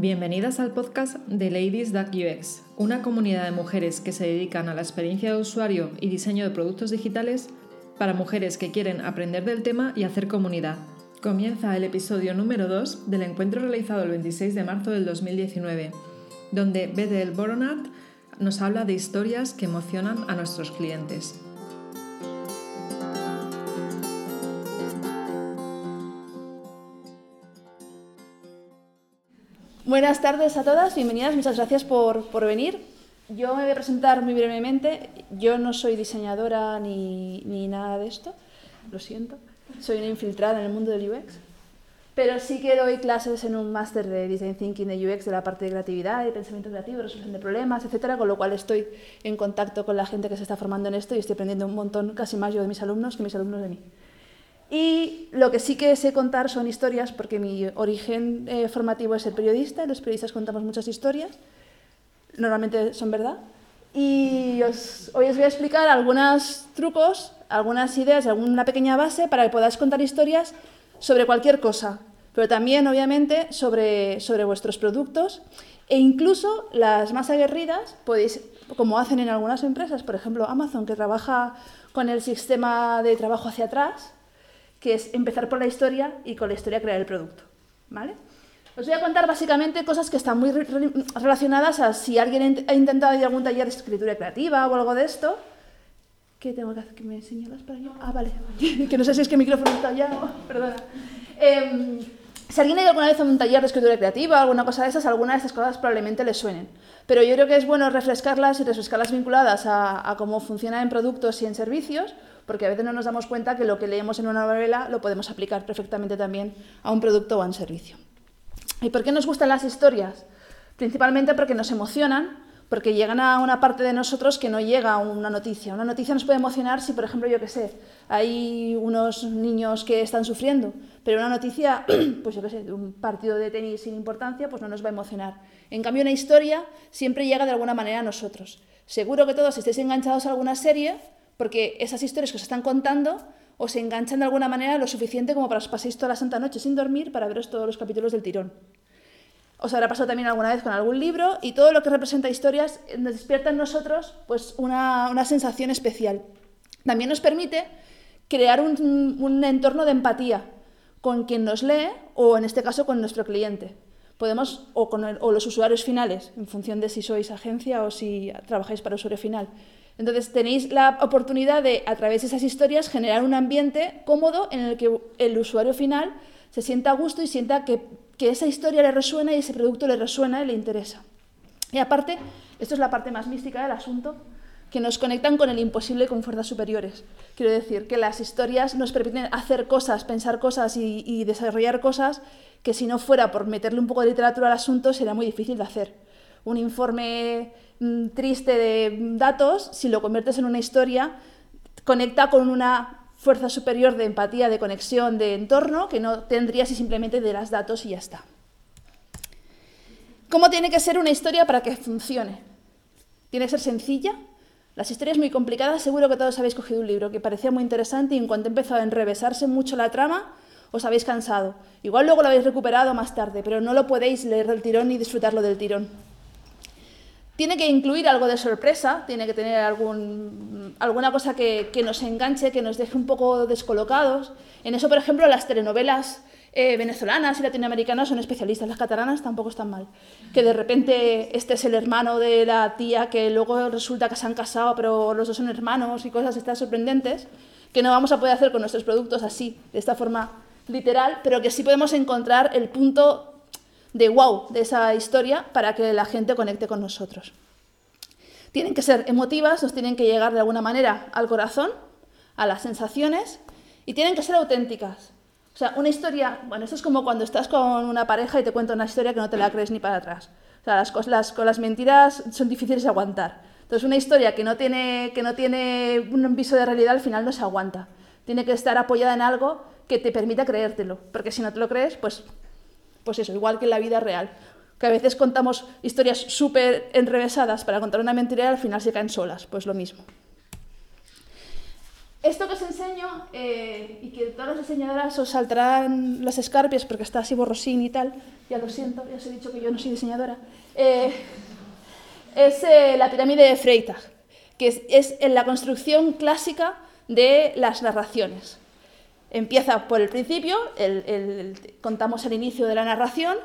Bienvenidas al podcast de Ladies Duck UX, una comunidad de mujeres que se dedican a la experiencia de usuario y diseño de productos digitales para mujeres que quieren aprender del tema y hacer comunidad. Comienza el episodio número 2 del encuentro realizado el 26 de marzo del 2019, donde Bedel Boronat nos habla de historias que emocionan a nuestros clientes. Buenas tardes a todas, bienvenidas, muchas gracias por, por, venir. Yo me voy a presentar muy brevemente. Yo no soy diseñadora ni, ni, nada de esto, lo siento. Soy una infiltrada en el mundo del UX. Pero sí que doy clases en un máster de Design Thinking de UX de la parte de creatividad y pensamiento creativo, resolución de problemas, etcétera, con lo cual estoy en contacto con la gente que se está formando en esto y estoy aprendiendo un montón, casi más yo de mis alumnos que mis alumnos de mí. Y lo que sí que sé contar son historias, porque mi origen eh, formativo es el periodista, los periodistas contamos muchas historias, normalmente son verdad. Y os, hoy os voy a explicar algunos trucos, algunas ideas, alguna pequeña base para que podáis contar historias sobre cualquier cosa, pero también, obviamente, sobre, sobre vuestros productos e incluso las más aguerridas podéis, como hacen en algunas empresas, por ejemplo Amazon, que trabaja con el sistema de trabajo hacia atrás, que es empezar por la historia y con la historia crear el producto. ¿vale? Os voy a contar básicamente cosas que están muy relacionadas a si alguien ha intentado ir a algún taller de escritura creativa o algo de esto. ¿Qué tengo que hacer? ¿Que me señalas para allá? Ah, vale. que no sé si es que el micrófono está allá o... Perdona. Eh, si alguien ha ido alguna vez a un taller de escritura creativa o alguna cosa de esas, alguna de estas cosas probablemente le suenen. Pero yo creo que es bueno refrescarlas y refrescarlas vinculadas a, a cómo funcionan en productos y en servicios, porque a veces no nos damos cuenta que lo que leemos en una novela lo podemos aplicar perfectamente también a un producto o a un servicio. ¿Y por qué nos gustan las historias? Principalmente porque nos emocionan, porque llegan a una parte de nosotros que no llega a una noticia. Una noticia nos puede emocionar si, por ejemplo, yo qué sé, hay unos niños que están sufriendo, pero una noticia, pues yo qué sé, de un partido de tenis sin importancia, pues no nos va a emocionar. En cambio, una historia siempre llega de alguna manera a nosotros. Seguro que todos estéis enganchados a alguna serie, porque esas historias que os están contando os enganchan de alguna manera lo suficiente como para os paséis toda la santa noche sin dormir para veros todos los capítulos del tirón. Os habrá pasado también alguna vez con algún libro y todo lo que representa historias nos despierta en nosotros pues, una, una sensación especial. También nos permite crear un, un entorno de empatía con quien nos lee o en este caso con nuestro cliente. Podemos, o, los usuarios finales, en función de si sois agencia o si trabajáis para usuario final. Entonces tenéis la oportunidad de, a través de esas historias, generar un ambiente cómodo en el que el usuario final se sienta a gusto y sienta que, que esa historia le resuena y ese producto le resuena y le interesa. Y aparte, esto es la parte más mística del asunto, que nos conectan con el imposible con fuerzas superiores. Quiero decir que las historias nos permiten hacer cosas, pensar cosas y, desarrollar cosas que si no fuera por meterle un poco de literatura al asunto sería muy difícil de hacer. Un informe Mm, triste de datos, si lo conviertes en una historia, conecta con una fuerza superior de empatía, de conexión, de entorno, que no tendría si simplemente dieras datos y ya está. ¿Cómo tiene que ser una historia para que funcione? ¿Tiene que ser sencilla? Las historias muy complicadas, seguro que todos habéis cogido un libro que parecía muy interesante y en cuanto empezó a enrevesarse mucho la trama, os habéis cansado. Igual luego lo habéis recuperado más tarde, pero no lo podéis leer del tirón ni disfrutarlo del tirón. Tiene que incluir algo de sorpresa, tiene que tener algún, alguna cosa que, que, nos enganche, que nos deje un poco descolocados. En eso, por ejemplo, las telenovelas eh, venezolanas y latinoamericanas son especialistas, las catalanas tampoco están mal. Que de repente este es el hermano de la tía, que luego resulta que se han casado, pero los dos son hermanos y cosas estas sorprendentes, que no vamos a poder hacer con nuestros productos así, de esta forma literal, pero que sí podemos encontrar el punto de wow de esa historia para que la gente conecte con nosotros. Tienen que ser emotivas, nos tienen que llegar de alguna manera al corazón, a las sensaciones y tienen que ser auténticas. O sea, una historia, bueno, esto es como cuando estás con una pareja y te cuenta una historia que no te la crees ni para atrás. O sea, las, cosas, con las mentiras son difíciles de aguantar. Entonces, una historia que no, tiene, que no tiene un viso de realidad al final no se aguanta. Tiene que estar apoyada en algo que te permita creértelo, porque si no te lo crees, pues pues eso, igual que en la vida real. Que a veces contamos historias súper enrevesadas para contar una mentira y al final se caen solas, pues lo mismo. Esto que os enseño, eh, y que todas las diseñadoras os saltarán las escarpias porque está así borrosín y tal, ya lo siento, ya os he dicho que yo no soy diseñadora, eh, es eh, la pirámide de Freytag, que es, la construcción clásica de las narraciones. Empieza por el principio, contamos el inicio de la narración,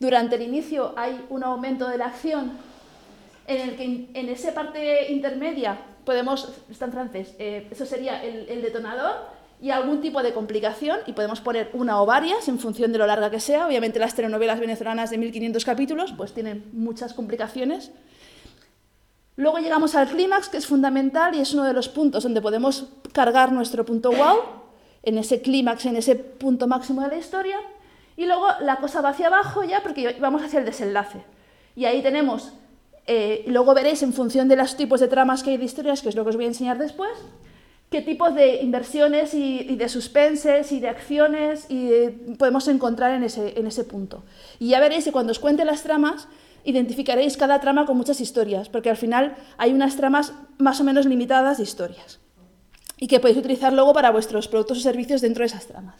durante el inicio hay un aumento de la acción en el que en esa parte intermedia podemos, está en francés, eh, eso sería el, detonador y algún tipo de complicación, y podemos poner una o varias en función de lo larga que sea. Obviamente las telenovelas venezolanas de 1500 capítulos pues tienen muchas complicaciones. Luego llegamos al clímax, que es fundamental y es uno de los puntos donde podemos cargar nuestro punto wow, en ese clímax, en ese punto máximo de la historia. Y luego la cosa va hacia abajo ya porque vamos hacia el desenlace. Y ahí tenemos eh, luego veréis en función de los tipos de tramas que hay de historias, que es lo que os voy a enseñar después, qué tipos de inversiones y, de suspenses y de acciones y podemos encontrar en ese, en ese punto. Y ya veréis que cuando os cuente las tramas, identificaréis cada trama con muchas historias, porque al final hay unas tramas más o menos limitadas de historias y que podéis utilizar luego para vuestros productos o servicios dentro de esas tramas.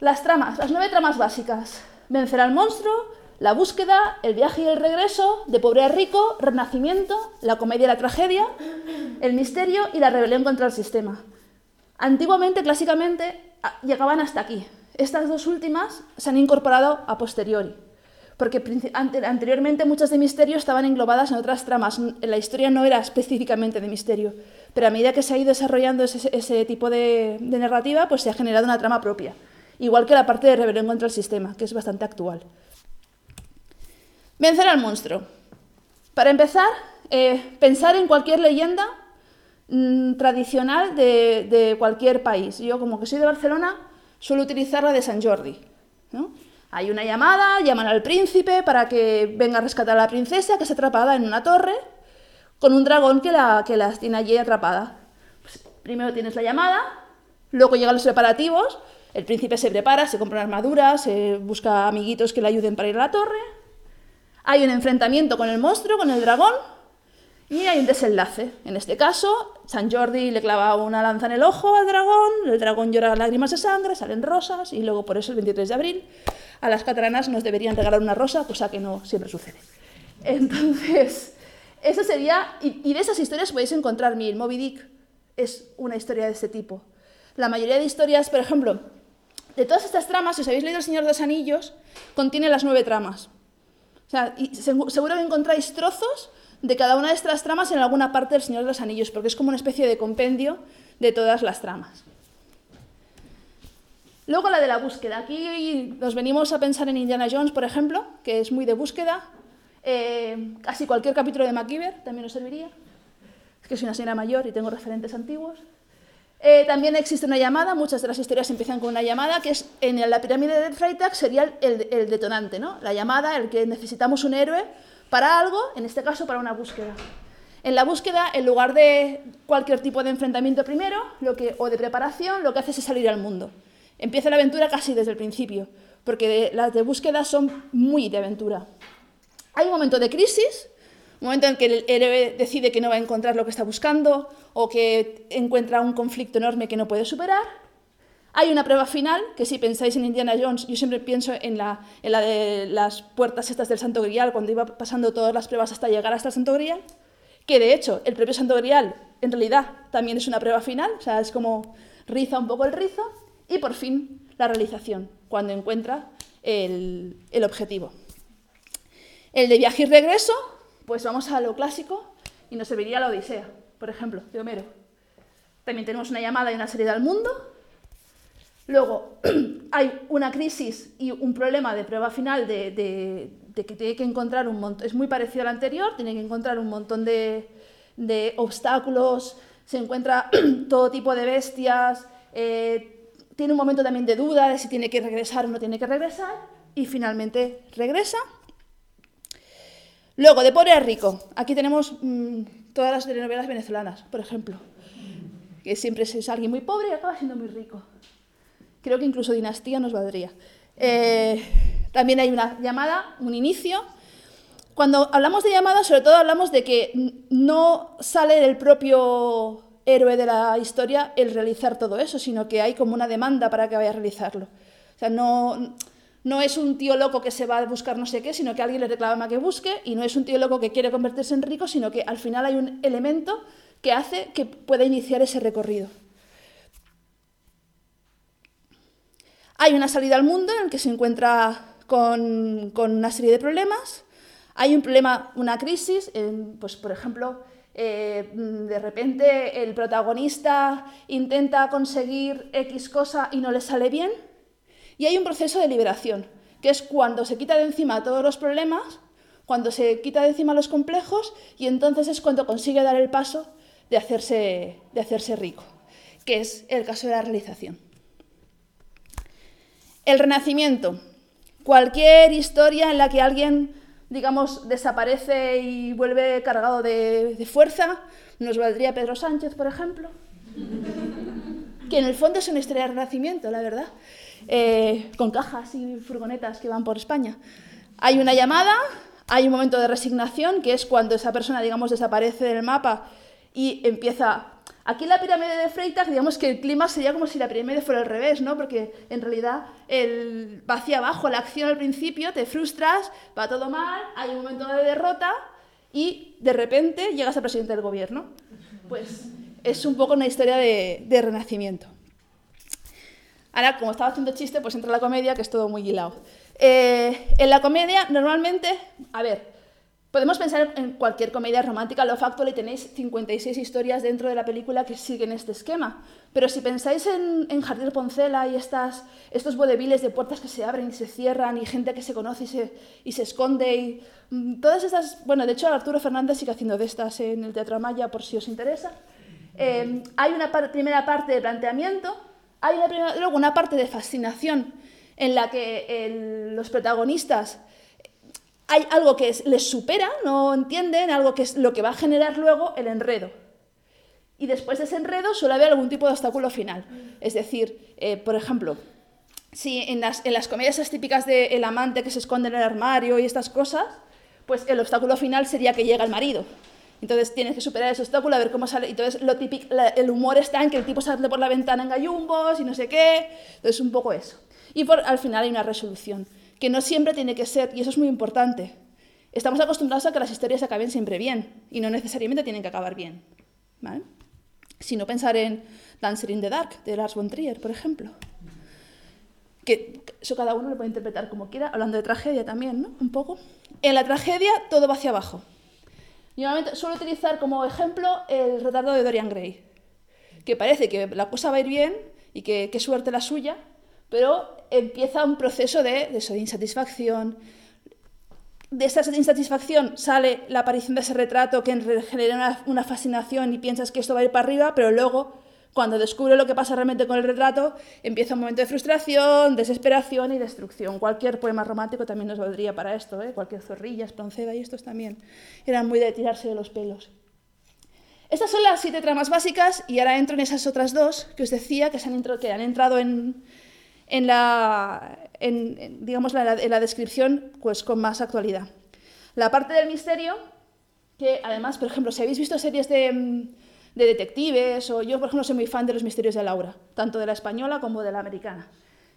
Las tramas, las nueve tramas básicas. Vencer al monstruo, la búsqueda, el viaje y el regreso, de pobre a rico, renacimiento, la comedia y la tragedia, el misterio y la rebelión contra el sistema. Antiguamente, clásicamente, llegaban hasta aquí. Estas dos últimas se han incorporado a posteriori, porque anteriormente muchas de misterio estaban englobadas en otras tramas. La historia no era específicamente de misterio, pero a medida que se ha ido desarrollando ese, tipo de, de narrativa, pues se ha generado una trama propia. Igual que la parte de rebelión contra el sistema, que es bastante actual. Vencer al monstruo. Para empezar, eh, pensar en cualquier leyenda mm, tradicional de, cualquier país. Yo, como que soy de Barcelona, suelo utilizar la de San Jordi. Hay una llamada, llaman al príncipe para que venga a rescatar a la princesa que está atrapada en una torre con un dragón que la, que la tiene allí atrapada. Pues, primero tienes la llamada, luego llegan los preparativos, el príncipe se prepara, se compra una armadura, se busca amiguitos que le ayuden para ir a la torre, hay un enfrentamiento con el monstruo, con el dragón, y hay un desenlace. En este caso, San Jordi le clava una lanza en el ojo al dragón, el dragón llora lágrimas de sangre, salen rosas, y luego por eso el 23 de abril a las catalanas nos deberían regalar una rosa, cosa que no siempre sucede. Entonces, eso sería, y, de esas historias podéis encontrar mil. Moby Dick es una historia de este tipo. La mayoría de historias, por ejemplo, de todas estas tramas, si os habéis leído El Señor de los Anillos, contiene las nueve tramas seguro que encontráis trozos de cada una de estas tramas en alguna parte del Señor de los Anillos, porque es como una especie de compendio de todas las tramas. Luego la de la búsqueda. Aquí nos venimos a pensar en Indiana Jones, por ejemplo, que es muy de búsqueda. Eh, casi cualquier capítulo de MacGyver también nos serviría. Es que soy una señora mayor y tengo referentes antiguos. Eh, también existe una llamada, muchas de las historias empiezan con una llamada, que es en la pirámide de Freytag sería el, detonante, ¿no? La llamada, el que necesitamos un héroe para algo, en este caso para una búsqueda. En la búsqueda, en lugar de cualquier tipo de enfrentamiento primero o de preparación, lo que hace es salir al mundo. Empieza la aventura casi desde el principio, porque las de búsqueda son muy de aventura. Hay un momento de crisis, un momento en que el héroe decide que no va a encontrar lo que está buscando o que encuentra un conflicto enorme que no puede superar. Hay una prueba final, que si pensáis en Indiana Jones, yo siempre pienso en la, de las puertas estas del Santo Grial, cuando iba pasando todas las pruebas hasta llegar hasta el Santo Grial, que de hecho el propio Santo Grial en realidad también es una prueba final, o sea, es como riza un poco el rizo, y por fin la realización, cuando encuentra el, el objetivo. El de viaje y regreso, pues vamos a lo clásico y nos serviría la Odisea, por ejemplo, de Homero. También tenemos una llamada y una salida al mundo. Luego hay una crisis y un problema de prueba final de, que tiene que encontrar un montón, es muy parecido al anterior, tiene que encontrar un montón de, obstáculos, se encuentra todo tipo de bestias, eh, tiene un momento también de duda de si tiene que regresar o no tiene que regresar, y finalmente regresa Luego, de pobre a rico. Aquí tenemos mm, todas las telenovelas venezolanas, por ejemplo. Que siempre es alguien muy pobre y acaba siendo muy rico. Creo que incluso dinastía nos valdría. Eh, también hay una llamada, un inicio. Cuando hablamos de llamada, sobre todo hablamos de que no sale del propio héroe de la historia el realizar todo eso, sino que hay como una demanda para que vaya a realizarlo. O sea, no, no es un tío loco que se va a buscar no sé qué, sino que alguien le reclama que busque, y no es un tío loco que quiere convertirse en rico, sino que al final hay un elemento que hace que pueda iniciar ese recorrido. Hay una salida al mundo en el que se encuentra con, una serie de problemas. Hay un problema, una crisis, pues por ejemplo, eh, de repente el protagonista intenta conseguir X cosa y no le sale bien. Y hay un proceso de liberación, que es cuando se quita de encima todos los problemas, cuando se quita de encima los complejos y entonces es cuando consigue dar el paso de hacerse, de hacerse rico, que es el caso de la realización. El renacimiento. Cualquier historia en la que alguien, digamos, desaparece y vuelve cargado de, fuerza, nos valdría Pedro Sánchez, por ejemplo, que en el fondo es una historia de renacimiento, la verdad, eh, con cajas y furgonetas que van por España. Hay una llamada, hay un momento de resignación, que es cuando esa persona, digamos, desaparece del mapa y empieza Aquí en la pirámide de Freytag, digamos que el clima sería como si la pirámide fuera al revés, ¿no? Porque en realidad el, va hacia abajo la acción al principio, te frustras, va todo mal, hay un momento de derrota y de repente llegas a presidente del gobierno. Pues es un poco una historia de, renacimiento. Ahora, como estaba haciendo chiste, pues entra la comedia, que es todo muy hilado. Eh, en la comedia, normalmente, a ver, Podemos pensar en cualquier comedia romántica, lo factual, y tenéis 56 historias dentro de la película que siguen este esquema. Pero si pensáis en, en Jardín Poncela y estas, estos vodeviles de puertas que se abren y se cierran y gente que se conoce y se, y se esconde y mm, todas estas... Bueno, de hecho Arturo Fernández sigue haciendo de estas en el Teatro Amaya por si os interesa. Eh, hay una primera parte de planteamiento, hay luego una parte de fascinación en la que los protagonistas hay algo que les supera, no entienden, algo que es lo que va a generar luego el enredo. Y después de ese enredo suele haber algún tipo de obstáculo final. Es decir, eh, por ejemplo, si en las, en las comedias típicas del amante que se esconde en el armario y estas cosas, pues el obstáculo final sería que llega el marido. Entonces tienes que superar ese obstáculo, a ver cómo sale. Entonces lo típico, el humor está en que el tipo sale por la ventana en gallumbos y no sé qué. Entonces un poco eso. Y por, al final hay una resolución que no siempre tiene que ser, y eso es muy importante. Estamos acostumbrados a que las historias acaben siempre bien, y no necesariamente tienen que acabar bien. Si no pensar en Dancer in the Dark, de Lars von Trier, por ejemplo. Que eso cada uno lo puede interpretar como quiera, hablando de tragedia también, ¿no? Un poco. En la tragedia todo va hacia abajo. Yo suelo utilizar como ejemplo el retrato de Dorian Gray, que parece que la cosa va a ir bien y que qué suerte la suya, pero empieza un proceso de, de, insatisfacción. De esa insatisfacción sale la aparición de ese retrato que genera una, fascinación y piensas que esto va a ir para arriba, pero luego, cuando descubre lo que pasa realmente con el retrato, empieza un momento de frustración, desesperación y destrucción. Cualquier poema romántico también nos valdría para esto, ¿eh? cualquier zorrilla, espronceda y estos también eran muy de tirarse de los pelos. Estas son las siete tramas básicas y ahora entro en esas otras dos que os decía que, se han, que han entrado en, en la, digamos, la, en la descripción pues, con más actualidad. La parte del misterio, que además, por ejemplo, si habéis visto series de, de detectives, o yo, por ejemplo, soy muy fan de los misterios de Laura, tanto de la española como de la americana.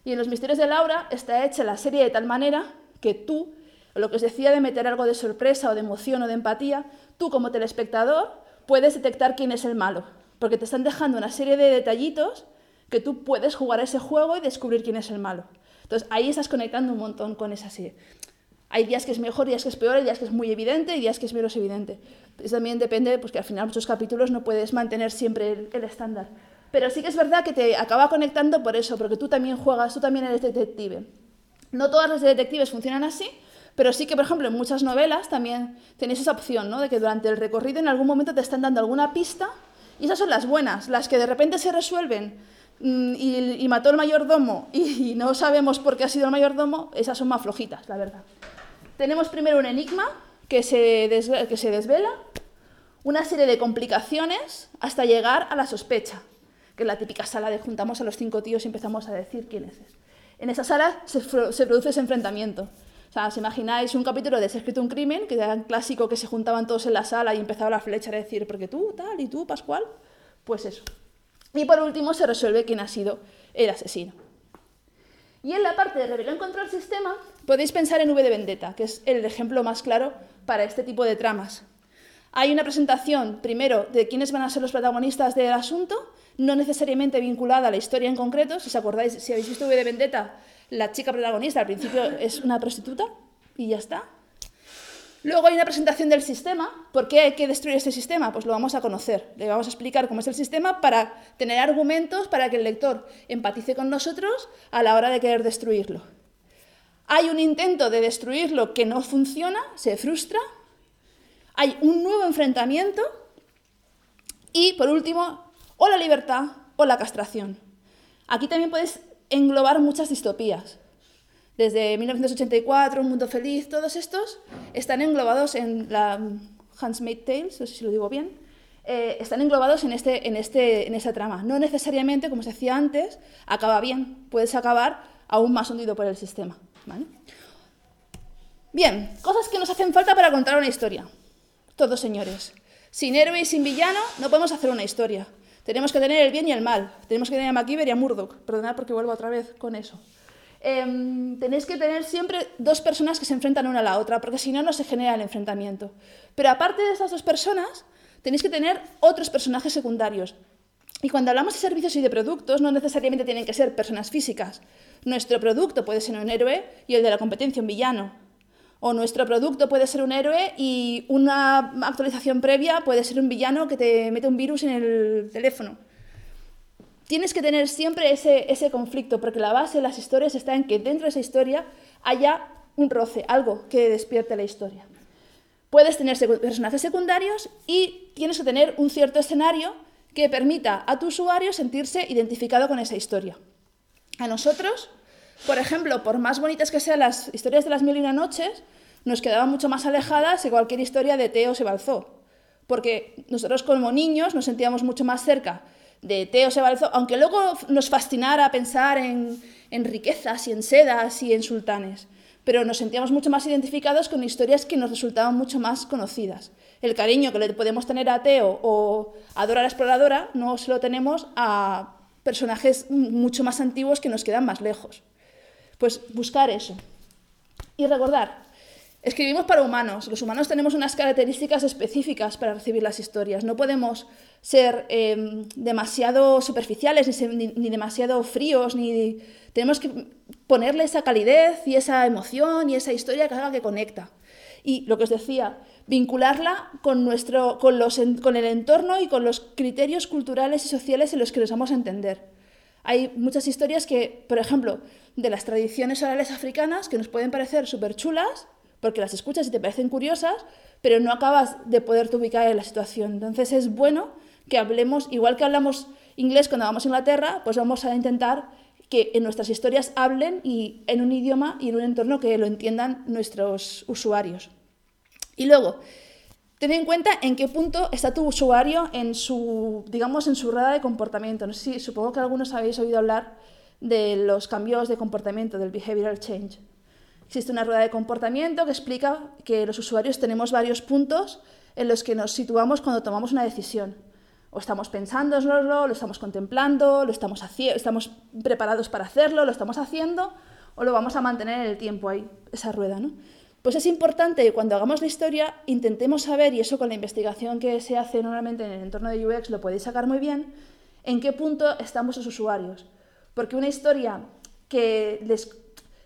Y en los misterios de Laura está hecha la serie de tal manera que tú, lo que os decía de meter algo de sorpresa o de emoción o de empatía, tú como telespectador puedes detectar quién es el malo, porque te están dejando una serie de detallitos que tú puedes jugar a ese juego y descubrir quién es el malo. Entonces ahí estás conectando un montón con esa serie. Hay días que es mejor, días que es peor, días que es muy evidente y días que es menos evidente. Eso también depende, pues que al final muchos capítulos no puedes mantener siempre el, estándar. Pero sí que es verdad que te acaba conectando por eso, porque tú también juegas, tú también eres detective. No todas las detectives funcionan así, pero sí que, por ejemplo, en muchas novelas también tenéis esa opción, ¿no? De que durante el recorrido en algún momento te están dando alguna pista y esas son las buenas, las que de repente se resuelven Mm, y, mató el mayordomo y, no sabemos por qué ha sido el mayordomo, esas son más flojitas, la verdad. Tenemos primero un enigma que se, que se desvela, una serie de complicaciones hasta llegar a la sospecha, que es la típica sala de juntamos a los cinco tíos y empezamos a decir quién es. En esa sala se, se produce ese enfrentamiento. O sea, os imagináis un capítulo de Se escrito un crimen, que era un clásico que se juntaban todos en la sala y empezaba la flecha a decir, porque tú, tal, y tú, Pascual, Pues eso. Y por último se resuelve quién ha sido el asesino. Y en la parte de rebelión contra el sistema podéis pensar en V de Vendetta, que es el ejemplo más claro para este tipo de tramas. Hay una presentación, primero, de quiénes van a ser los protagonistas del asunto, no necesariamente vinculada a la historia en concreto. Si os acordáis, si habéis visto V de Vendetta, la chica protagonista al principio es una prostituta y ya está. Luego hay una presentación del sistema. ¿Por qué hay que destruir este sistema? Pues lo vamos a conocer. Le vamos a explicar cómo es el sistema para tener argumentos para que el lector empatice con nosotros a la hora de querer destruirlo. Hay un intento de destruirlo que no funciona, se frustra. Hay un nuevo enfrentamiento. Y, por último, o la libertad o la castración. Aquí también puedes englobar muchas distopías desde 1984, Un Mundo Feliz, todos estos están englobados en la Made Tales, no sé si lo digo bien, eh, están englobados en, este, este, en esta trama. No necesariamente, como se decía antes, acaba bien, puedes acabar aún más hundido por el sistema. Bien, cosas que nos hacen falta para contar una historia. Todos señores. Sin héroe y sin villano no podemos hacer una historia. Tenemos que tener el bien y el mal. Tenemos que tener a MacGyver y a Murdoch. Perdonad porque vuelvo otra vez con eso. Em, tenéis que tener siempre dos personas que se enfrentan una a la otra, porque si no, no se genera el enfrentamiento. Pero aparte de esas dos personas, tenéis que tener otros personajes secundarios. Y cuando hablamos de servicios y de productos, no necesariamente tienen que ser personas físicas. Nuestro producto puede ser un héroe y el de la competencia un villano. O nuestro producto puede ser un héroe y una actualización previa puede ser un villano que te mete un virus en el teléfono tienes que tener siempre ese, ese conflicto, porque la base de las historias está en que dentro de esa historia haya un roce, algo que despierte la historia. Puedes tener personajes secundarios y tienes que tener un cierto escenario que permita a tu usuario sentirse identificado con esa historia. A nosotros, por ejemplo, por más bonitas que sean las historias de las mil y una noches, nos quedaban mucho más alejadas de cualquier historia de Teo se balzó, porque nosotros como niños nos sentíamos mucho más cerca de Teo Sebalzo, aunque luego nos fascinara pensar en, riquezas y en sedas y en sultanes, pero nos sentíamos mucho más identificados con historias que nos resultaban mucho más conocidas. El cariño que le podemos tener a Teo o a Dora la Exploradora no se lo tenemos a personajes mucho más antiguos que nos quedan más lejos. Pues buscar eso. Y recordar, Escribimos para humanos. Los humanos tenemos unas características específicas para recibir las historias. No podemos ser em, demasiado superficiales, ni, ni, demasiado fríos, ni tenemos que ponerle esa calidez y esa emoción y esa historia que haga que conecta. Y lo que os decía, vincularla con, nuestro, con, los, con el entorno y con los criterios culturales y sociales en los que nos vamos a entender. Hay muchas historias que, por ejemplo, de las tradiciones orales africanas que nos pueden parecer súper chulas, porque las escuchas y te parecen curiosas, pero no acabas de poderte ubicar en la situación. Entonces es bueno que hablemos, igual que hablamos inglés cuando vamos a Inglaterra, pues vamos a intentar que en nuestras historias hablen y en un idioma y en un entorno que lo entiendan nuestros usuarios. Y luego, ten en cuenta en qué punto está tu usuario en su, digamos, en su rueda de comportamiento. No sé supongo que algunos habéis oído hablar de los cambios de comportamiento, del behavioral change. Existe una rueda de comportamiento que explica que los usuarios tenemos varios puntos en los que nos situamos cuando tomamos una decisión. O estamos pensándolo, lo estamos contemplando, lo estamos, estamos preparados para hacerlo, lo estamos haciendo, o lo vamos a mantener en el tiempo ahí, esa rueda. ¿no? Pues es importante que cuando hagamos la historia intentemos saber, y eso con la investigación que se hace normalmente en el entorno de UX lo podéis sacar muy bien, en qué punto estamos los usuarios. Porque una historia que les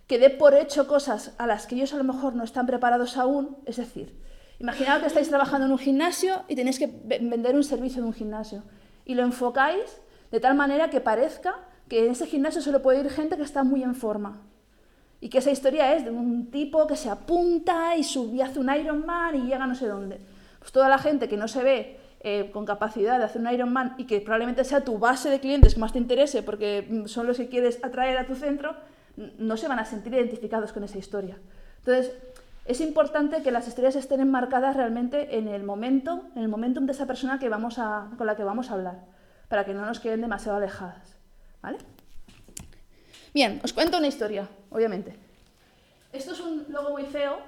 que dé por hecho cosas a las que ellos a lo mejor no están preparados aún. Es decir, imaginaos que estáis trabajando en un gimnasio y tenéis que vender un servicio de un gimnasio y lo enfocáis de tal manera que parezca que en ese gimnasio solo puede ir gente que está muy en forma. Y que esa historia es de un tipo que se apunta y sube, hace un Ironman y llega no sé dónde. Pues toda la gente que no se ve eh, con capacidad de hacer un Ironman y que probablemente sea tu base de clientes que más te interese porque mm, son los que quieres atraer a tu centro, no se van a sentir identificados con esa historia. Entonces, es importante que las historias estén enmarcadas realmente en el momento, en el momentum de esa persona que vamos a, con la que vamos a hablar, para que no nos queden demasiado alejadas. ¿Vale? Bien, os cuento una historia, obviamente. Esto es un logo muy feo,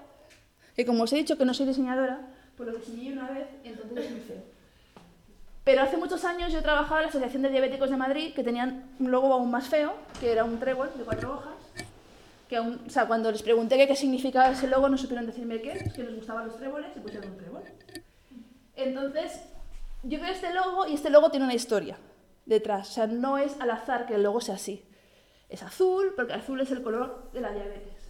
que como os he dicho que no soy diseñadora, pues lo diseñé una vez entonces es muy feo. Pero hace muchos años yo trabajaba en la Asociación de Diabéticos de Madrid, que tenían un logo aún más feo, que era un trébol de cuatro hojas. Que aún, o sea, cuando les pregunté qué, qué significaba ese logo, no supieron decirme qué, que les gustaban los tréboles y pusieron un trébol. Entonces, yo veo este logo y este logo tiene una historia detrás. O sea, no es al azar que el logo sea así. Es azul porque azul es el color de la diabetes.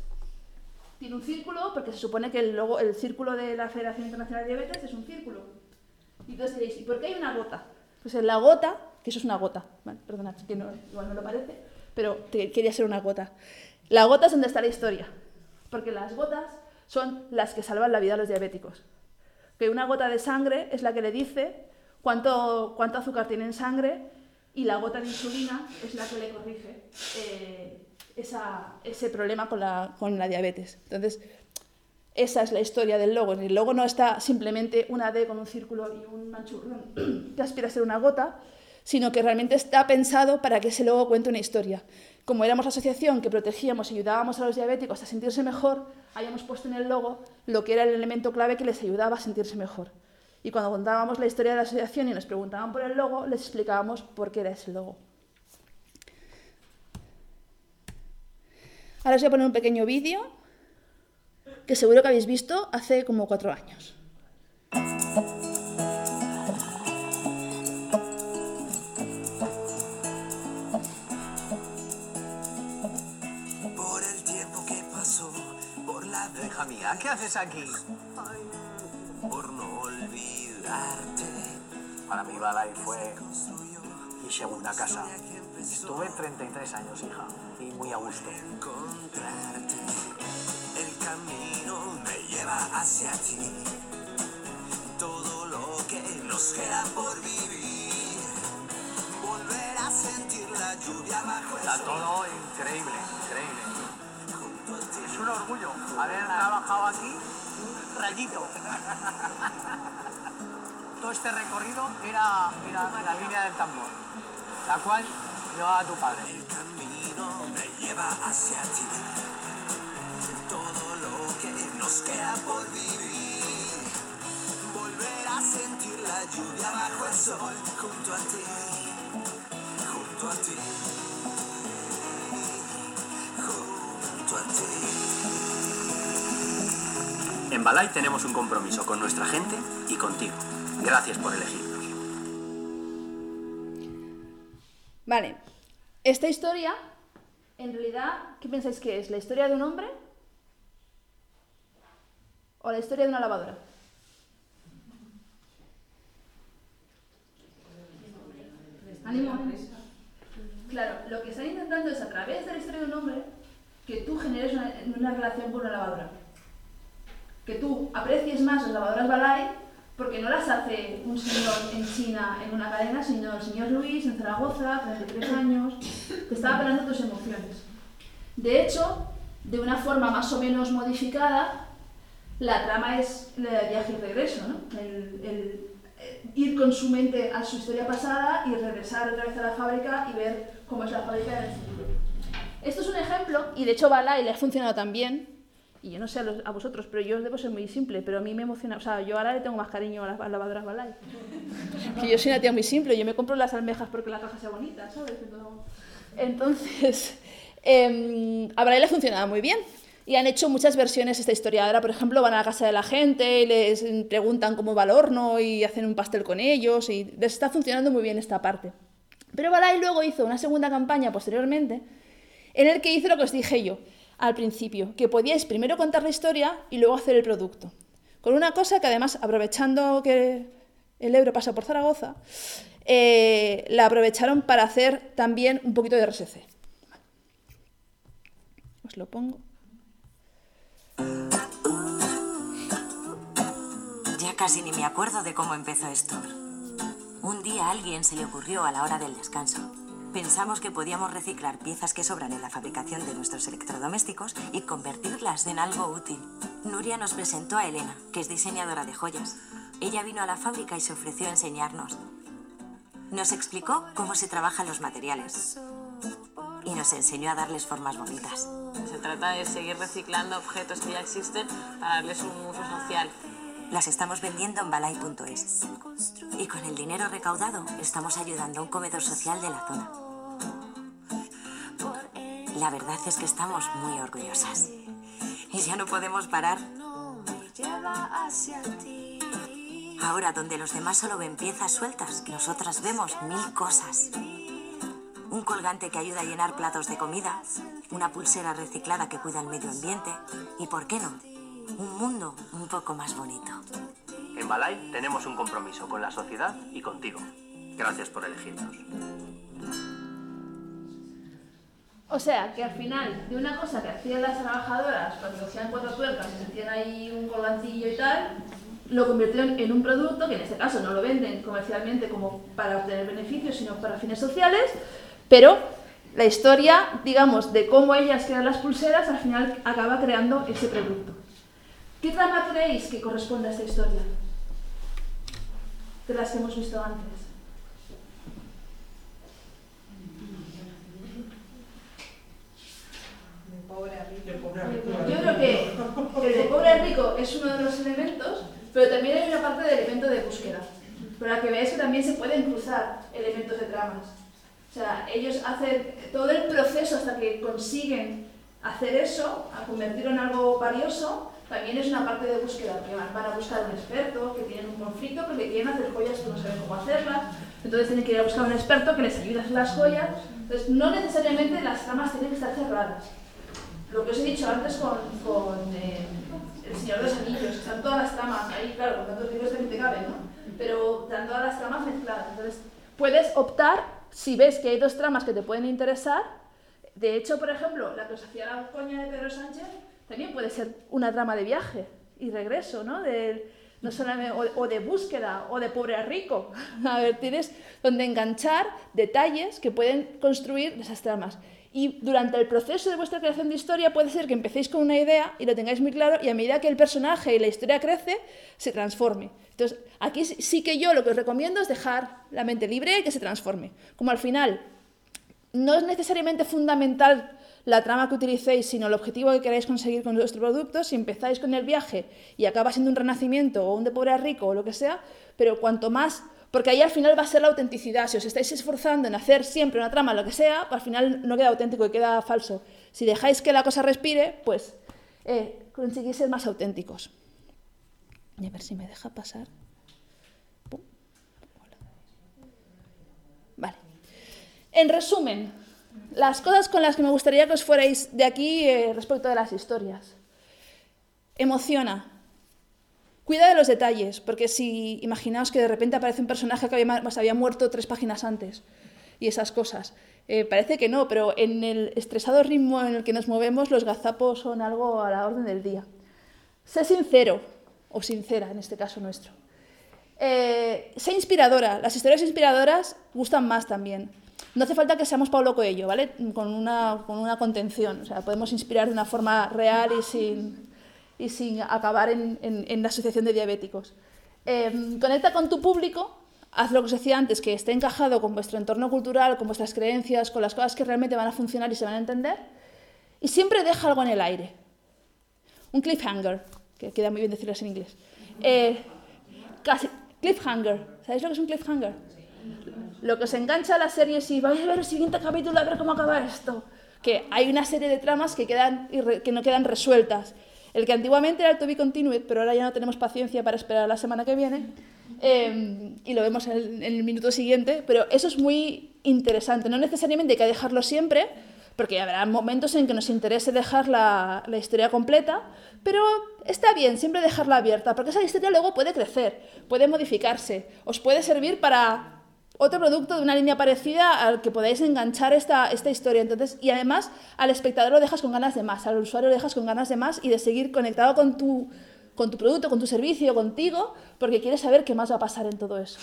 Tiene un círculo porque se supone que el, logo, el círculo de la Federación Internacional de Diabetes es un círculo. Y entonces diréis, ¿y por qué hay una gota? Pues en la gota, que eso es una gota, vale, perdonad, que igual no lo parece, pero quería ser una gota. La gota es donde está la historia, porque las gotas son las que salvan la vida a los diabéticos. Que una gota de sangre es la que le dice cuánto, cuánto azúcar tiene en sangre y la gota de insulina es la que le corrige eh, esa- ese problema con la, con la diabetes. Entonces, esa es la historia del logo. El logo no está simplemente una D con un círculo y un manchurrón que aspira a ser una gota, sino que realmente está pensado para que ese logo cuente una historia. Como éramos la asociación que protegíamos y ayudábamos a los diabéticos a sentirse mejor, hayamos puesto en el logo lo que era el elemento clave que les ayudaba a sentirse mejor. Y cuando contábamos la historia de la asociación y nos preguntaban por el logo, les explicábamos por qué era ese logo. Ahora os voy a poner un pequeño vídeo que seguro que habéis visto hace como cuatro años. Por el tiempo que pasó, por la Hija ¿qué haces aquí? Para mí Balay fue mi segunda casa. Estuve 33 años, hija, y muy a gusto. encontrarte. El camino me lleva hacia ti. Todo lo que nos queda por vivir. Volver a sentir la lluvia bajo el Está todo increíble, increíble. Es un orgullo haber trabajado aquí un rayito. Todo este recorrido era, era la línea del tambor, la cual llevaba tu padre. El camino me lleva hacia ti. Todo lo que nos queda por vivir. Volver a sentir la lluvia bajo el sol. Junto a ti. Junto a ti. Junto a ti. En Balay tenemos un compromiso con nuestra gente y contigo. Gracias por elegirnos. Vale, esta historia, en realidad, ¿qué pensáis que es? ¿La historia de un hombre? ¿O la historia de una lavadora? Ánimo. Claro, lo que están intentando es a través de la historia de un hombre que tú generes una, una relación con una lavadora. Que tú aprecies más las lavadoras Balay porque no las hace un señor en China en una cadena, sino el señor Luis en Zaragoza, 33 años, que estaba apelando a tus emociones. De hecho, de una forma más o menos modificada, la trama es de viaje y regreso, ¿no? El, el, eh, ir con su mente a su historia pasada y regresar otra vez a la fábrica y ver cómo es la fábrica en el futuro. Esto es un ejemplo, y de hecho Balay le ha funcionado también, y yo no sé a, los- a vosotros, pero yo debo ser muy simple, pero a mí me emociona, o sea, yo ahora le tengo más cariño a las, lavadoras Balay. que yo soy una tía muy simple, yo me compro las almejas porque la caja sea bonita, ¿sabes? Entonces, eh, a Balay le ha funcionado muy bien. Y han hecho muchas versiones de esta historia. Ahora, por ejemplo, van a la casa de la gente y les preguntan cómo va el horno y hacen un pastel con ellos y les está funcionando muy bien esta parte. Pero Balay luego hizo una segunda campaña posteriormente en el que hizo lo que os dije yo al principio, que podíais primero contar la historia y luego hacer el producto. Con una cosa que además, aprovechando que el euro pasa por Zaragoza, eh, la aprovecharon para hacer también un poquito de RSC. Os lo pongo. Ya casi ni me acuerdo de cómo empezó esto. Un día a alguien se le ocurrió a la hora del descanso. Pensamos que podíamos reciclar piezas que sobran en la fabricación de nuestros electrodomésticos y convertirlas en algo útil. Nuria nos presentó a Elena, que es diseñadora de joyas. Ella vino a la fábrica y se ofreció a enseñarnos. Nos explicó cómo se trabajan los materiales y nos enseñó a darles formas bonitas. Se trata de seguir reciclando objetos que ya existen para darles un uso social. Las estamos vendiendo en balai.es. Y con el dinero recaudado estamos ayudando a un comedor social de la zona. La verdad es que estamos muy orgullosas. Y ya no podemos parar. Ahora, donde los demás solo ven piezas sueltas, nosotras vemos mil cosas. Un colgante que ayuda a llenar platos de comida, una pulsera reciclada que cuida el medio ambiente y, ¿por qué no? Un mundo un poco más bonito. En Balay tenemos un compromiso con la sociedad y contigo. Gracias por elegirnos. O sea, que al final, de una cosa que hacían las trabajadoras cuando hacían cuatro tuercas y metían ahí un colgantillo y tal, lo convirtieron en un producto que en este caso no lo venden comercialmente como para obtener beneficios, sino para fines sociales, pero la historia, digamos, de cómo ellas crean las pulseras, al final acaba creando ese producto. ¿Qué trama creéis que corresponde a esta historia? De las que hemos visto antes. Yo creo que el de pobre a rico es uno de los elementos, pero también hay una parte de elemento de búsqueda, para que veáis que también se pueden cruzar elementos de tramas. O sea, ellos hacen todo el proceso hasta que consiguen hacer eso, a convertirlo en algo valioso, también es una parte de búsqueda, porque van, a buscar un experto, que tienen un conflicto, porque quieren hacer joyas que no saben cómo hacerlas, entonces tienen que ir a buscar un experto que les ayude a hacer las joyas. Entonces, no necesariamente las tramas tienen que estar cerradas. Lo que os he dicho antes con, con eh, El Señor de los Anillos, están todas las tramas ahí, claro, con tantos libros también te caben, ¿no? Pero están todas las tramas mezcladas. Entonces, puedes optar, si ves que hay dos tramas que te pueden interesar, de hecho, por ejemplo, la que os hacía la coña de Pedro Sánchez, también puede ser una trama de viaje y regreso, ¿no? De, no solamente, o, o, de búsqueda, o de pobre a rico. A ver, tienes donde enganchar detalles que pueden construir esas tramas. Y durante el proceso de vuestra creación de historia puede ser que empecéis con una idea y lo tengáis muy claro y a medida que el personaje y la historia crece, se transforme. Entonces, aquí sí que yo lo que os recomiendo es dejar la mente libre y que se transforme. Como al final no es necesariamente fundamental la trama que utilicéis, sino el objetivo que queráis conseguir con vuestro producto, si empezáis con el viaje y acaba siendo un renacimiento o un de pobre a rico o lo que sea, pero cuanto más porque ahí al final va a ser la autenticidad. Si os estáis esforzando en hacer siempre una trama, lo que sea, al final no queda auténtico y queda falso. Si dejáis que la cosa respire, pues eh, conseguís ser más auténticos. Y a ver si me deja pasar. Vale. En resumen, las cosas con las que me gustaría que os fuerais de aquí eh, respecto de las historias. Emociona, Cuida de los detalles, porque si imaginaos que de repente aparece un personaje que había, pues, muerto tres páginas antes y esas cosas. Eh, parece que no, pero en el estresado ritmo en el que nos movemos, los gazapos son algo a la orden del día. Sé sincero, o sincera en este caso nuestro. Eh, sé inspiradora. Las historias inspiradoras gustan más también. No hace falta que seamos Pablo Coelho, ¿vale? Con una, con una contención. O sea, podemos inspirar de una forma real y sin, y sin acabar en, en, en la asociación de diabéticos. Eh, conecta con tu público, haz lo que os decía antes, que esté encajado con vuestro entorno cultural, con vuestras creencias, con las cosas que realmente van a funcionar y se van a entender, y siempre deja algo en el aire. Un cliffhanger, que queda muy bien decirlo en inglés. Eh, casi, cliffhanger, ¿sabéis lo que es un cliffhanger? Lo que os engancha a la serie es si vais a ver el siguiente capítulo a ver cómo acaba esto. Que hay una serie de tramas que, quedan, que no quedan resueltas el que antiguamente era el to be continued, pero ahora ya no tenemos paciencia para esperar la semana que viene, eh, y lo vemos en el, en el, minuto siguiente, pero eso es muy interesante. No necesariamente hay que dejarlo siempre, porque habrá momentos en que nos interese dejar la, la historia completa, pero está bien siempre dejarla abierta, porque esa historia luego puede crecer, puede modificarse, os puede servir para otro producto de una línea parecida al que podáis enganchar esta, esta historia. Entonces, y además al espectador lo dejas con ganas de más, al usuario lo dejas con ganas de más y de seguir conectado con tu, con tu producto, con tu servicio, contigo, porque quieres saber qué más va a pasar en todo eso.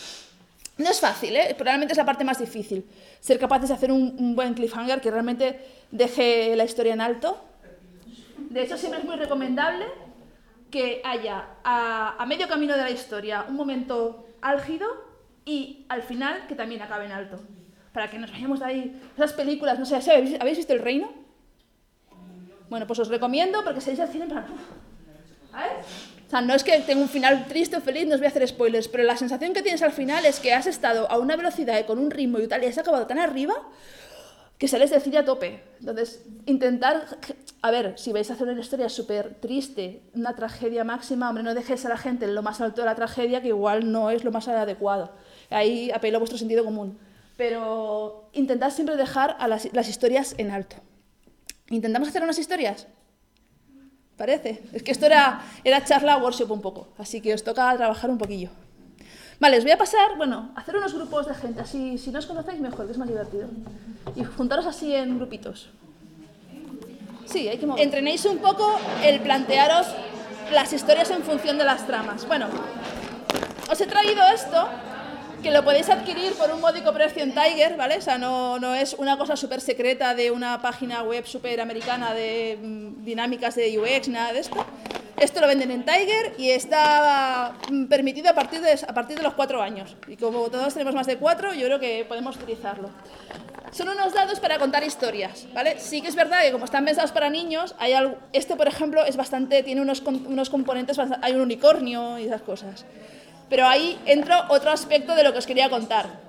No es fácil, ¿eh? probablemente es la parte más difícil, ser capaces de hacer un, un buen cliffhanger que realmente deje la historia en alto. De hecho, siempre es muy recomendable que haya a, a medio camino de la historia un momento álgido y al final que también acabe en alto. Para que nos vayamos de ahí. Esas películas, no sé, ¿habéis visto El Reino? Bueno, pues os recomiendo porque seáis al cine en plan. O sea, no es que tenga un final triste o feliz, no os voy a hacer spoilers, pero la sensación que tienes al final es que has estado a una velocidad y con un ritmo y tal, y has acabado tan arriba que sales del cine a tope. Entonces, intentar... A ver, si vais a hacer una historia súper triste, una tragedia máxima, hombre, no dejéis a la gente en lo más alto de la tragedia, que igual no es lo más adecuado. Ahí apelo a vuestro sentido común. Pero intentad siempre dejar las historias en alto. ¿Intentamos hacer unas historias? Parece. Es que esto era, era charla workshop un poco, así que os toca trabajar un poquillo. Vale, os voy a pasar, bueno, hacer unos grupos de gente, así si no os conocéis mejor, que es más divertido. Y juntaros así en grupitos. Sí, hay que mover. Entrenéis un poco el plantearos las historias en función de las tramas. Bueno, os he traído esto que lo podéis adquirir por un módico precio en Tiger, ¿vale? O sea, no, no es una cosa súper secreta de una página web súper americana de mm, dinámicas de UX, nada de esto. Esto lo venden en Tiger y está mm, permitido a partir, de, a partir de los cuatro años. Y como todos tenemos más de cuatro, yo creo que podemos utilizarlo. Son unos dados para contar historias, ¿vale? Sí que es verdad que como están pensados para niños, hay algo, este, por ejemplo, es bastante, tiene unos, unos componentes, hay un unicornio y esas cosas. Pero ahí entra otro aspecto de lo que os quería contar.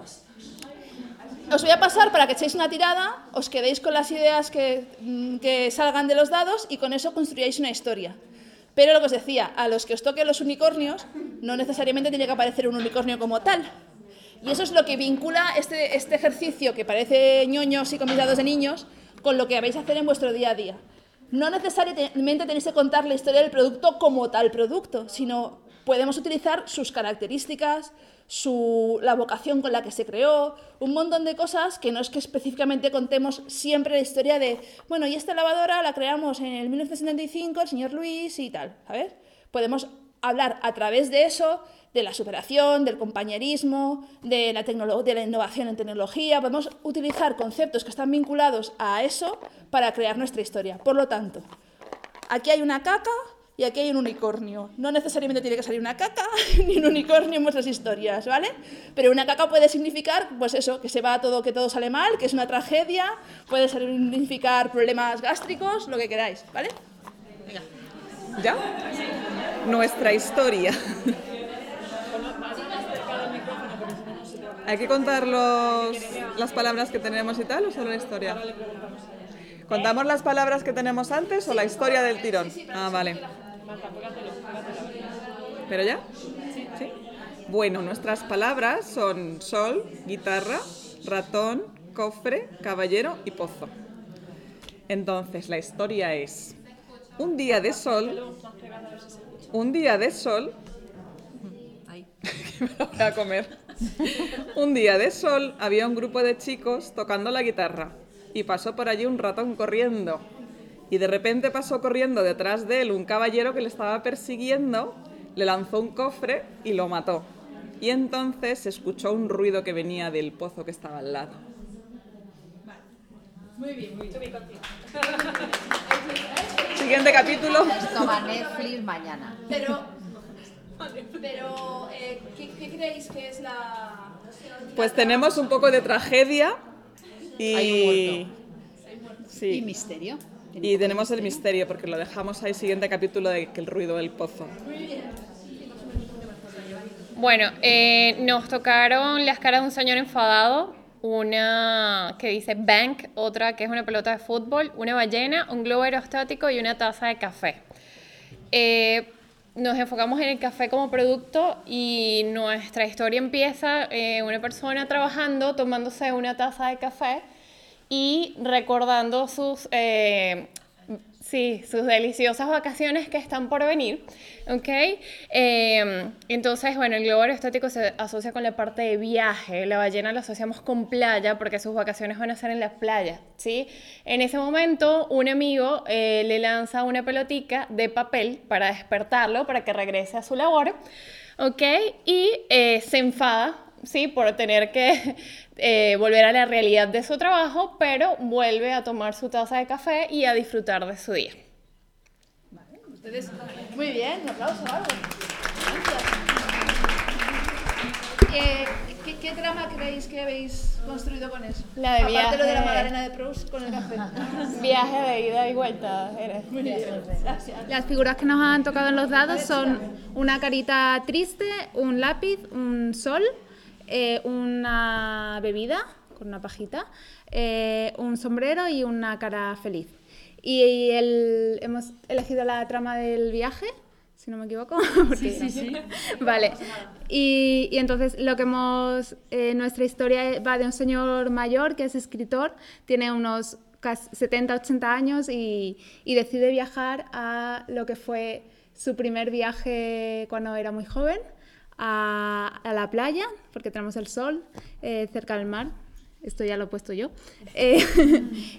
Os voy a pasar para que echéis una tirada, os quedéis con las ideas que, mm, que salgan de los dados y con eso construyáis una historia. Pero lo que os decía, a los que os toquen los unicornios, no necesariamente tiene que aparecer un unicornio como tal. Y eso es lo que vincula este, este ejercicio, que parece ñoños y con mis dados de niños, con lo que vais a hacer en vuestro día a día. No necesariamente tenéis que contar la historia del producto como tal producto, sino podemos utilizar sus características, su, la vocación con la que se creó, un montón de cosas que no es que específicamente contemos siempre la historia de, bueno, y esta lavadora la creamos en el 1975, el señor Luis y tal, ¿sabes? Podemos hablar a través de eso de la superación, del compañerismo, de la, de la innovación en tecnología. Podemos utilizar conceptos que están vinculados a eso para crear nuestra historia. Por lo tanto, aquí hay una caca, y aquí hay un unicornio. No necesariamente tiene que salir una caca ni un unicornio en vuestras historias, ¿vale? Pero una caca puede significar, pues eso, que se va todo, que todo sale mal, que es una tragedia, puede significar problemas gástricos, lo que queráis, ¿vale? Venga. ¿Ya? Nuestra historia. ¿Hay que contar los, las palabras que tenemos y tal o solo la historia? ¿Contamos las palabras que tenemos antes o la historia del tirón? Ah, vale. ¿Pero ya? ¿Sí? Bueno, nuestras palabras son sol, guitarra, ratón, cofre, caballero y pozo. Entonces, la historia es un día de sol, un día de sol, voy a comer. Un día de sol había un grupo de chicos tocando la guitarra y pasó por allí un ratón corriendo y de repente pasó corriendo detrás de él un caballero que le estaba persiguiendo, le lanzó un cofre y lo mató. Y entonces se escuchó un ruido que venía del pozo que estaba al lado. Muy bien, muy bien. Siguiente capítulo. Toma Netflix mañana. Pero, pero eh, ¿qué, ¿qué, creéis que es la...? Pues tenemos un poco de tragedia y... Hay un muerto. Sí. Y misterio. Y tenemos el misterio, porque lo dejamos ahí, siguiente capítulo de que el ruido del pozo. Bueno, eh, nos tocaron las caras de un señor enfadado, una que dice bank, otra que es una pelota de fútbol, una ballena, un globo aerostático y una taza de café. Eh, nos enfocamos en el café como producto y nuestra historia empieza eh, una persona trabajando, tomándose una taza de café y recordando sus, eh, sí, sus deliciosas vacaciones que están por venir. ¿ok? Eh, entonces, bueno, el globo aerostático se asocia con la parte de viaje, la ballena la asociamos con playa porque sus vacaciones van a ser en la playa, ¿sí? En ese momento, un amigo eh, le lanza una pelotica de papel para despertarlo, para que regrese a su labor, ¿ok? Y se enfada sí, por tener que eh, volver a la realidad de su trabajo, pero vuelve a tomar su taza de café y a disfrutar de su día. Vale, ustedes, muy bien, un aplauso, Gracias. Eh, ¿qué, ¿Qué trama creéis que habéis construido con eso? La de Aparte lo de la viaje. magdalena de Proust con el café. Viaje de ida y vuelta. era. Las figuras que nos han tocado en los dados son una carita triste, un lápiz, un sol, eh, una bebida con una pajita, eh, un sombrero y una cara feliz. Y el- hemos elegido la trama del viaje, si no me equivoco. porque- Sí, sí, sí. Vale. Y, y entonces lo que hemos, eh, nuestra historia va de un señor mayor que es escritor, tiene unos casi 70, 80 años y, y decide viajar a lo que fue su primer viaje cuando era muy joven, a, la playa, porque tenemos el sol eh, cerca del mar. Esto ya lo he puesto yo. Eh,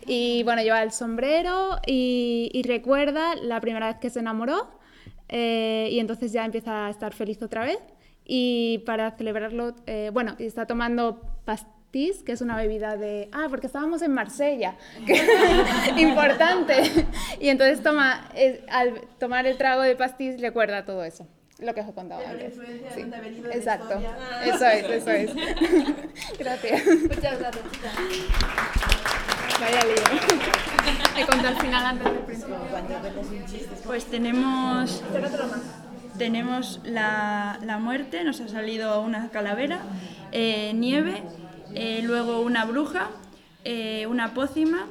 y bueno, lleva el sombrero y, recuerda la primera vez que se enamoró eh, y entonces ya empieza a estar feliz otra vez. Y para celebrarlo, bueno, está tomando pastis, que es una bebida de... Ah, porque estábamos en Marsella, importante. Y entonces toma, al tomar el trago de pastis recuerda todo eso, lo que os he contado antes. Sí, Exacto, eso es, eso es. Gracias. Muchas gracias, chicas. Vaya lío. He contado el final antes del principio. Pues tenemos, tenemos la, la muerte, nos ha salido una calavera, eh, nieve, eh, luego una bruja, eh, una pócima,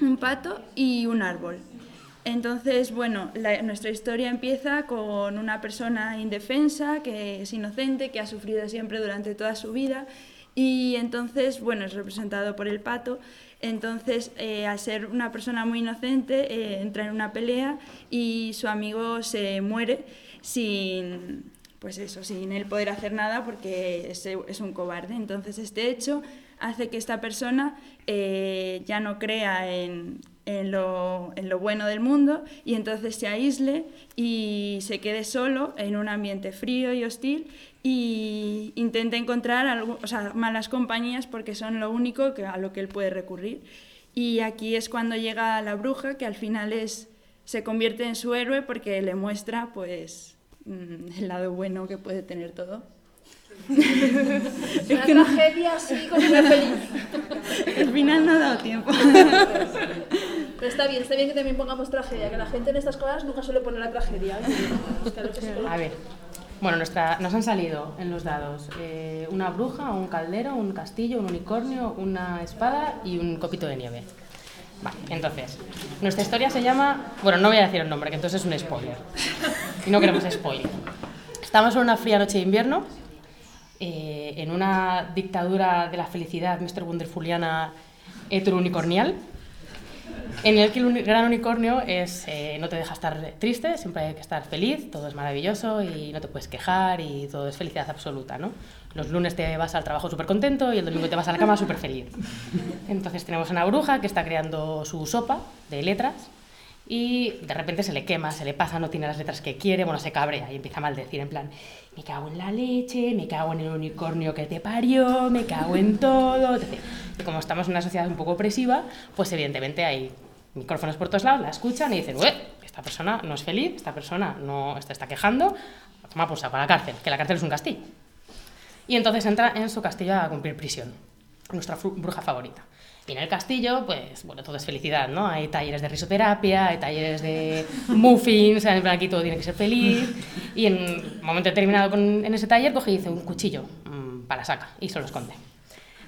un pato y un árbol. Entonces, bueno, nuestra historia empieza con una persona indefensa, que es inocente, que ha sufrido siempre durante toda su vida y entonces, bueno, es representado por el pato. Entonces, eh, al ser una persona muy inocente, eh, entra en una pelea y su amigo se muere sin, pues eso, sin él poder hacer nada porque es, es un cobarde. Entonces, este hecho hace que esta persona eh, ya no crea en, en lo, en lo bueno del mundo y entonces se aísle y se quede solo en un ambiente frío y hostil y intenta encontrar algo, o sea, malas compañías porque son lo único que, a lo que él puede recurrir. Y aquí es cuando llega la bruja, que al final es, se convierte en su héroe porque le muestra pues, mm, el lado bueno que puede tener todo. Una que no- tragedia así con una feliz. El final no ha dado tiempo. Pero está bien, está bien que también pongamos tragedia, que la gente en estas cosas nunca suele poner la tragedia. A ver. Bueno, nuestra, nos han salido en los dados eh, una bruja, un caldero, un castillo, un unicornio, una espada y un copito de nieve. Vale, entonces, nuestra historia se llama... Bueno, no voy a decir el nombre, que entonces es un spoiler. Y no queremos spoiler. Estamos en una fría noche de invierno, eh, en una dictadura de la felicidad, Mr. Wonderfuliana heterounicornial, en el que el gran unicornio es, eh, no te deja estar triste, siempre hay que estar feliz, todo es maravilloso y no te puedes quejar y todo es felicidad absoluta, ¿no? Los lunes te vas al trabajo súper contento y el domingo te vas a la cama súper feliz. Entonces tenemos una bruja que está creando su sopa de letras y de repente se le quema, se le pasa, no tiene las letras que quiere, bueno, se cabrea y empieza a maldecir en plan, me cago en la leche, me cago en el unicornio que te parió, me cago en todo. etc. Y como estamos en una sociedad un poco opresiva, pues evidentemente hay micrófonos por todos lados, la escuchan y dicen, "Ué, esta persona no es feliz, esta persona no se está quejando, toma por saco a la cárcel, que la cárcel es un castillo. Y entonces entra en su castillo a cumplir prisión, nuestra bruja favorita. Y en el castillo, pues, bueno, todo es felicidad, ¿no? Hay talleres de risoterapia, hay talleres de muffins, en plan aquí todo tiene que ser feliz. Y en un momento determinado con- en ese taller coge y dice un cuchillo mm, para la saca y se lo esconde.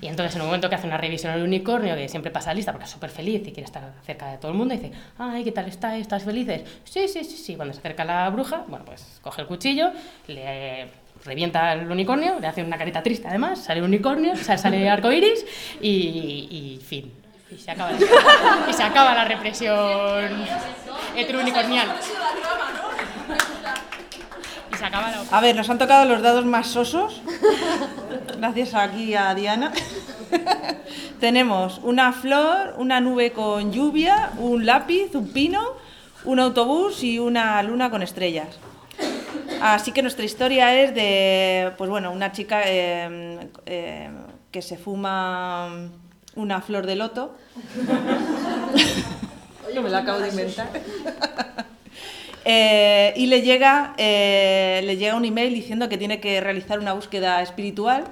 Y entonces en un momento que hace una revisión al unicornio, que siempre pasa lista porque es súper feliz y quiere estar cerca de todo el mundo, dice, ay, ¿qué tal estáis? ¿Estás felices? Sí, sí, sí, sí. Cuando se acerca la bruja, bueno, pues coge el cuchillo, le revienta al unicornio, le hace una carita triste además, sale el unicornio, sale, sale arco iris y, y fin. Y se acaba, la- y se acaba la represión heterounicornial. Y A ver, nos han tocado los dados más sosos. Gracias aquí a Diana. Tenemos una flor, una nube con lluvia, un lápiz, un pino, un autobús y una luna con estrellas. Así que nuestra historia es de, pues bueno, una chica eh, eh, que se fuma una flor de loto. Yo me la acabo de inventar. Eh, y le llega, eh, le llega un email diciendo que tiene que realizar una búsqueda espiritual,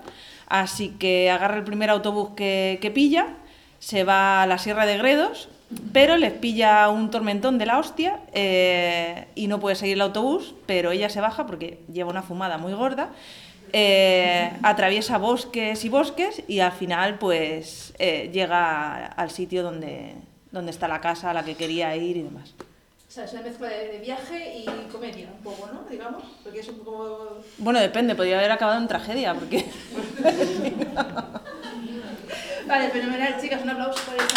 así que agarra el primer autobús que, que pilla, se va a la Sierra de Gredos, pero les pilla un tormentón de la hostia eh, y no puede seguir el autobús, pero ella se baja porque lleva una fumada muy gorda, atraviesa bosques y bosques y al final pues llega al sitio donde, donde está la casa a la que quería ir y demás. O sea, es una mezcla de, de viaje y comedia, un poco, ¿no? Digamos, porque es un poco... Bueno, depende, podría haber acabado en tragedia porque... Vale, fenomenal, chicas, un aplauso por esta